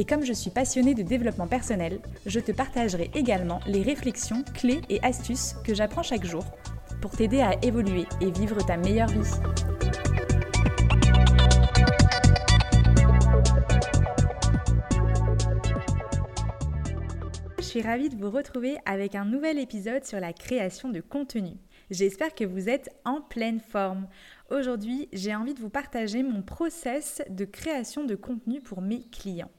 Et comme je suis passionnée de développement personnel, je te partagerai également les réflexions, clés et astuces que j'apprends chaque jour pour t'aider à évoluer et vivre ta meilleure vie. Je suis ravie de vous retrouver avec un nouvel épisode sur la création de contenu. J'espère que vous êtes en pleine forme. Aujourd'hui, j'ai envie de vous partager mon process de création de contenu pour mes clients.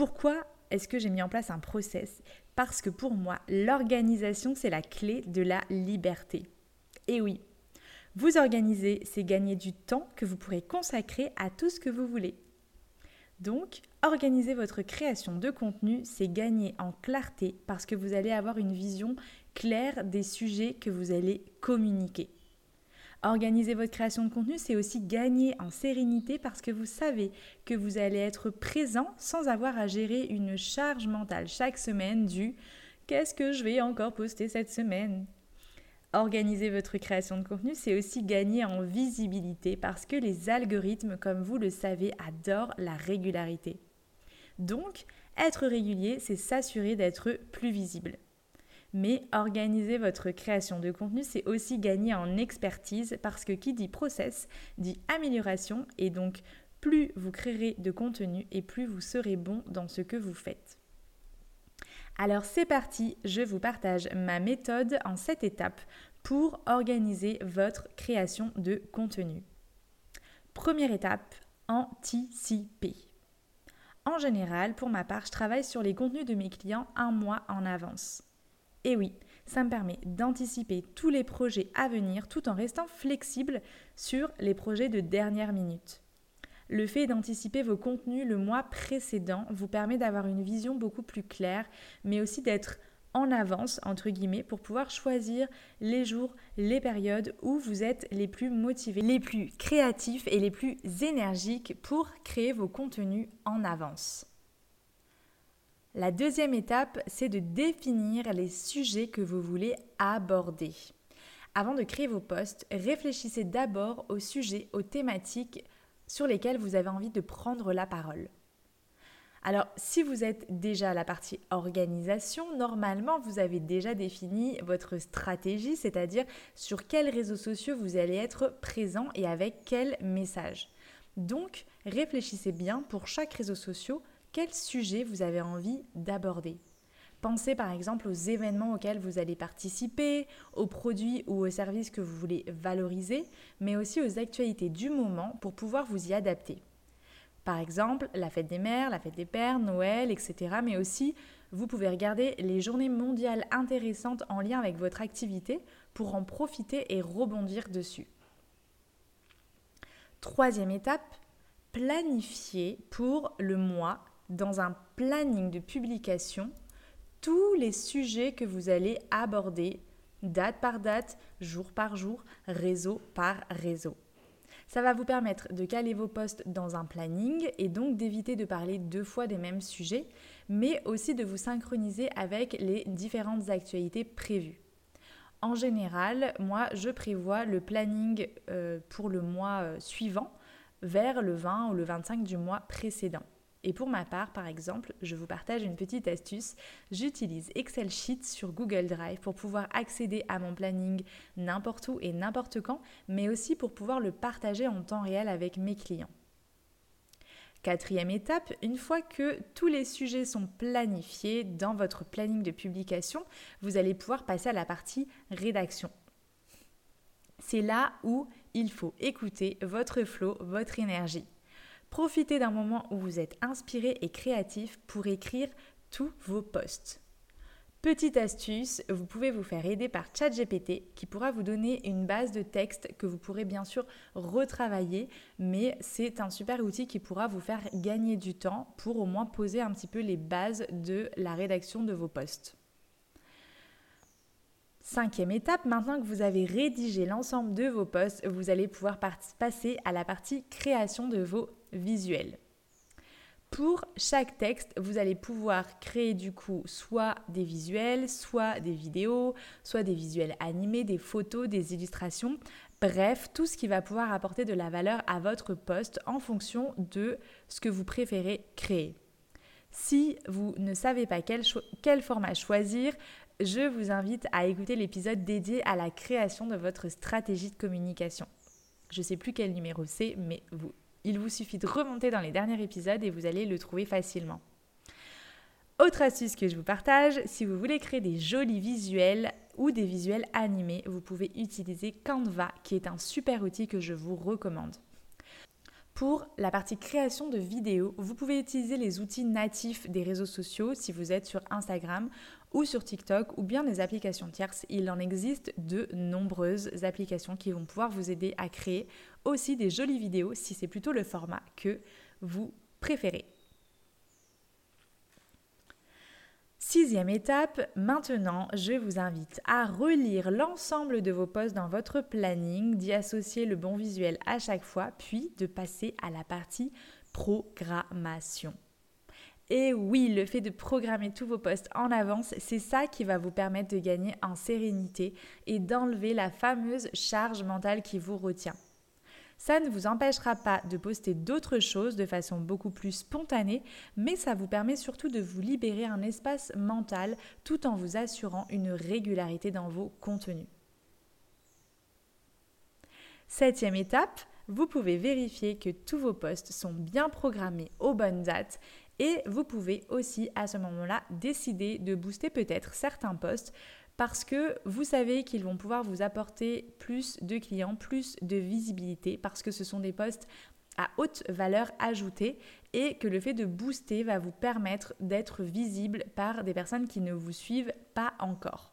Pourquoi est-ce que j'ai mis en place un process? Parce que pour moi, l'organisation, c'est la clé de la liberté. Et oui, vous organiser, c'est gagner du temps que vous pourrez consacrer à tout ce que vous voulez. Donc, organiser votre création de contenu, c'est gagner en clarté parce que vous allez avoir une vision claire des sujets que vous allez communiquer. Organiser votre création de contenu, c'est aussi gagner en sérénité parce que vous savez que vous allez être présent sans avoir à gérer une charge mentale chaque semaine du qu'est-ce que je vais encore poster cette semaine? Organiser votre création de contenu, c'est aussi gagner en visibilité parce que les algorithmes, comme vous le savez, adorent la régularité. Donc, être régulier, c'est s'assurer d'être plus visible. Mais organiser votre création de contenu, c'est aussi gagner en expertise parce que qui dit process dit amélioration et donc plus vous créerez de contenu et plus vous serez bon dans ce que vous faites. Alors c'est parti, je vous partage ma méthode en 7 étapes pour organiser votre création de contenu. Première étape, anticiper. En général, pour ma part, je travaille sur les contenus de mes clients un mois en avance. Et oui, ça me permet d'anticiper tous les projets à venir tout en restant flexible sur les projets de dernière minute. Le fait d'anticiper vos contenus le mois précédent vous permet d'avoir une vision beaucoup plus claire, mais aussi d'être en avance, entre guillemets, pour pouvoir choisir les jours, les périodes où vous êtes les plus motivés, les plus créatifs et les plus énergiques pour créer vos contenus en avance. La deuxième étape, c'est de définir les sujets que vous voulez aborder. Avant de créer vos posts, réfléchissez d'abord aux sujets, aux thématiques sur lesquels vous avez envie de prendre la parole. Alors, si vous êtes déjà à la partie organisation, normalement, vous avez déjà défini votre stratégie, c'est-à-dire sur quels réseaux sociaux vous allez être présent et avec quel message. Donc, réfléchissez bien pour chaque réseau social quel sujet vous avez envie d'aborder? Pensez par exemple aux événements auxquels vous allez participer, aux produits ou aux services que vous voulez valoriser, mais aussi aux actualités du moment pour pouvoir vous y adapter. Par exemple, la fête des mères, la fête des pères, Noël, etc. Mais aussi, vous pouvez regarder les journées mondiales intéressantes en lien avec votre activité pour en profiter et rebondir dessus. Troisième étape, planifier pour le mois dans un planning de publication tous les sujets que vous allez aborder date par date, jour par jour, réseau par réseau. Ça va vous permettre de caler vos posts dans un planning et donc d'éviter de parler deux fois des mêmes sujets, mais aussi de vous synchroniser avec les différentes actualités prévues. En général, moi, je prévois le planning euh, pour le mois euh, suivant vers le 20 ou le 25 du mois précédent. Et pour ma part, par exemple, je vous partage une petite astuce. J'utilise Excel Sheets sur Google Drive pour pouvoir accéder à mon planning n'importe où et n'importe quand, mais aussi pour pouvoir le partager en temps réel avec mes clients. Quatrième étape, une fois que tous les sujets sont planifiés dans votre planning de publication, vous allez pouvoir passer à la partie rédaction. C'est là où il faut écouter votre flow, votre énergie. Profitez d'un moment où vous êtes inspiré et créatif pour écrire tous vos posts. Petite astuce, vous pouvez vous faire aider par ChatGPT qui pourra vous donner une base de texte que vous pourrez bien sûr retravailler, mais c'est un super outil qui pourra vous faire gagner du temps pour au moins poser un petit peu les bases de la rédaction de vos posts. Cinquième étape, maintenant que vous avez rédigé l'ensemble de vos posts, vous allez pouvoir passer à la partie création de vos visuels. Pour chaque texte, vous allez pouvoir créer du coup soit des visuels, soit des vidéos, soit des visuels animés, des photos, des illustrations, bref, tout ce qui va pouvoir apporter de la valeur à votre poste en fonction de ce que vous préférez créer. Si vous ne savez pas quel, quel format choisir, je vous invite à écouter l'épisode dédié à la création de votre stratégie de communication. Je ne sais plus quel numéro c'est, mais vous il vous suffit de remonter dans les derniers épisodes et vous allez le trouver facilement. Autre astuce que je vous partage, si vous voulez créer des jolis visuels ou des visuels animés, vous pouvez utiliser Canva qui est un super outil que je vous recommande. Pour la partie création de vidéos, vous pouvez utiliser les outils natifs des réseaux sociaux si vous êtes sur Instagram ou sur TikTok ou bien des applications tierces. Il en existe de nombreuses applications qui vont pouvoir vous aider à créer aussi des jolies vidéos si c'est plutôt le format que vous préférez. Sixième étape, maintenant je vous invite à relire l'ensemble de vos posts dans votre planning, d'y associer le bon visuel à chaque fois, puis de passer à la partie programmation. Et oui, le fait de programmer tous vos posts en avance, c'est ça qui va vous permettre de gagner en sérénité et d'enlever la fameuse charge mentale qui vous retient. Ça ne vous empêchera pas de poster d'autres choses de façon beaucoup plus spontanée, mais ça vous permet surtout de vous libérer un espace mental tout en vous assurant une régularité dans vos contenus. Septième étape, vous pouvez vérifier que tous vos posts sont bien programmés aux bonnes dates et vous pouvez aussi à ce moment-là décider de booster peut-être certains posts parce que vous savez qu'ils vont pouvoir vous apporter plus de clients, plus de visibilité, parce que ce sont des posts à haute valeur ajoutée et que le fait de booster va vous permettre d'être visible par des personnes qui ne vous suivent pas encore.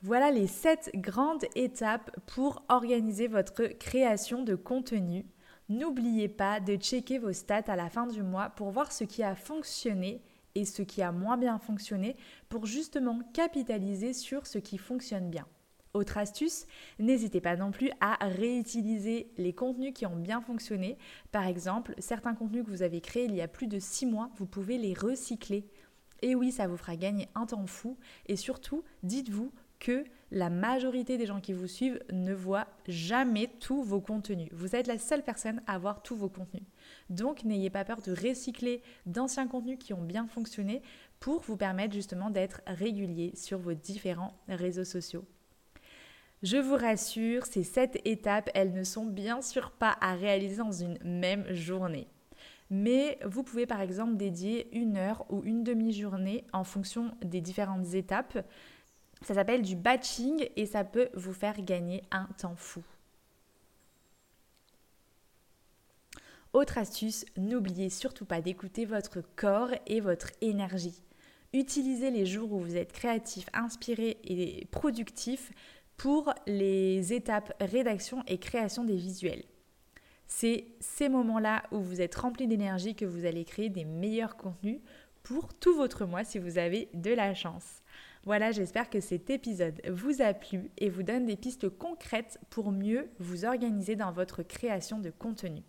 Voilà les 7 grandes étapes pour organiser votre création de contenu. N'oubliez pas de checker vos stats à la fin du mois pour voir ce qui a fonctionné et ce qui a moins bien fonctionné pour justement capitaliser sur ce qui fonctionne bien. Autre astuce, n'hésitez pas non plus à réutiliser les contenus qui ont bien fonctionné. Par exemple, certains contenus que vous avez créés il y a plus de 6 mois, vous pouvez les recycler. Et oui, ça vous fera gagner un temps fou. Et surtout, dites-vous que la majorité des gens qui vous suivent ne voient jamais tous vos contenus. Vous êtes la seule personne à voir tous vos contenus. Donc n'ayez pas peur de recycler d'anciens contenus qui ont bien fonctionné pour vous permettre justement d'être régulier sur vos différents réseaux sociaux. Je vous rassure, ces sept étapes, elles ne sont bien sûr pas à réaliser dans une même journée. Mais vous pouvez par exemple dédier une heure ou une demi-journée en fonction des différentes étapes ça s'appelle du batching et ça peut vous faire gagner un temps fou. Autre astuce, n'oubliez surtout pas d'écouter votre corps et votre énergie. Utilisez les jours où vous êtes créatif, inspiré et productif pour les étapes rédaction et création des visuels. C'est ces moments-là où vous êtes rempli d'énergie que vous allez créer des meilleurs contenus pour tout votre mois si vous avez de la chance. Voilà, j'espère que cet épisode vous a plu et vous donne des pistes concrètes pour mieux vous organiser dans votre création de contenu.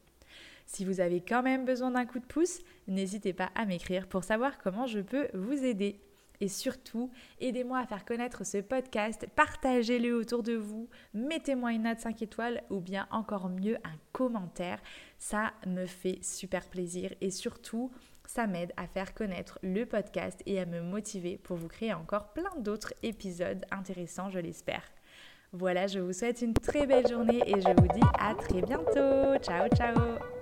Si vous avez quand même besoin d'un coup de pouce, n'hésitez pas à m'écrire pour savoir comment je peux vous aider. Et surtout, aidez-moi à faire connaître ce podcast, partagez-le autour de vous, mettez-moi une note 5 étoiles ou bien encore mieux un commentaire. Ça me fait super plaisir et surtout, ça m'aide à faire connaître le podcast et à me motiver pour vous créer encore plein d'autres épisodes intéressants, je l'espère. Voilà, je vous souhaite une très belle journée et je vous dis à très bientôt. Ciao, ciao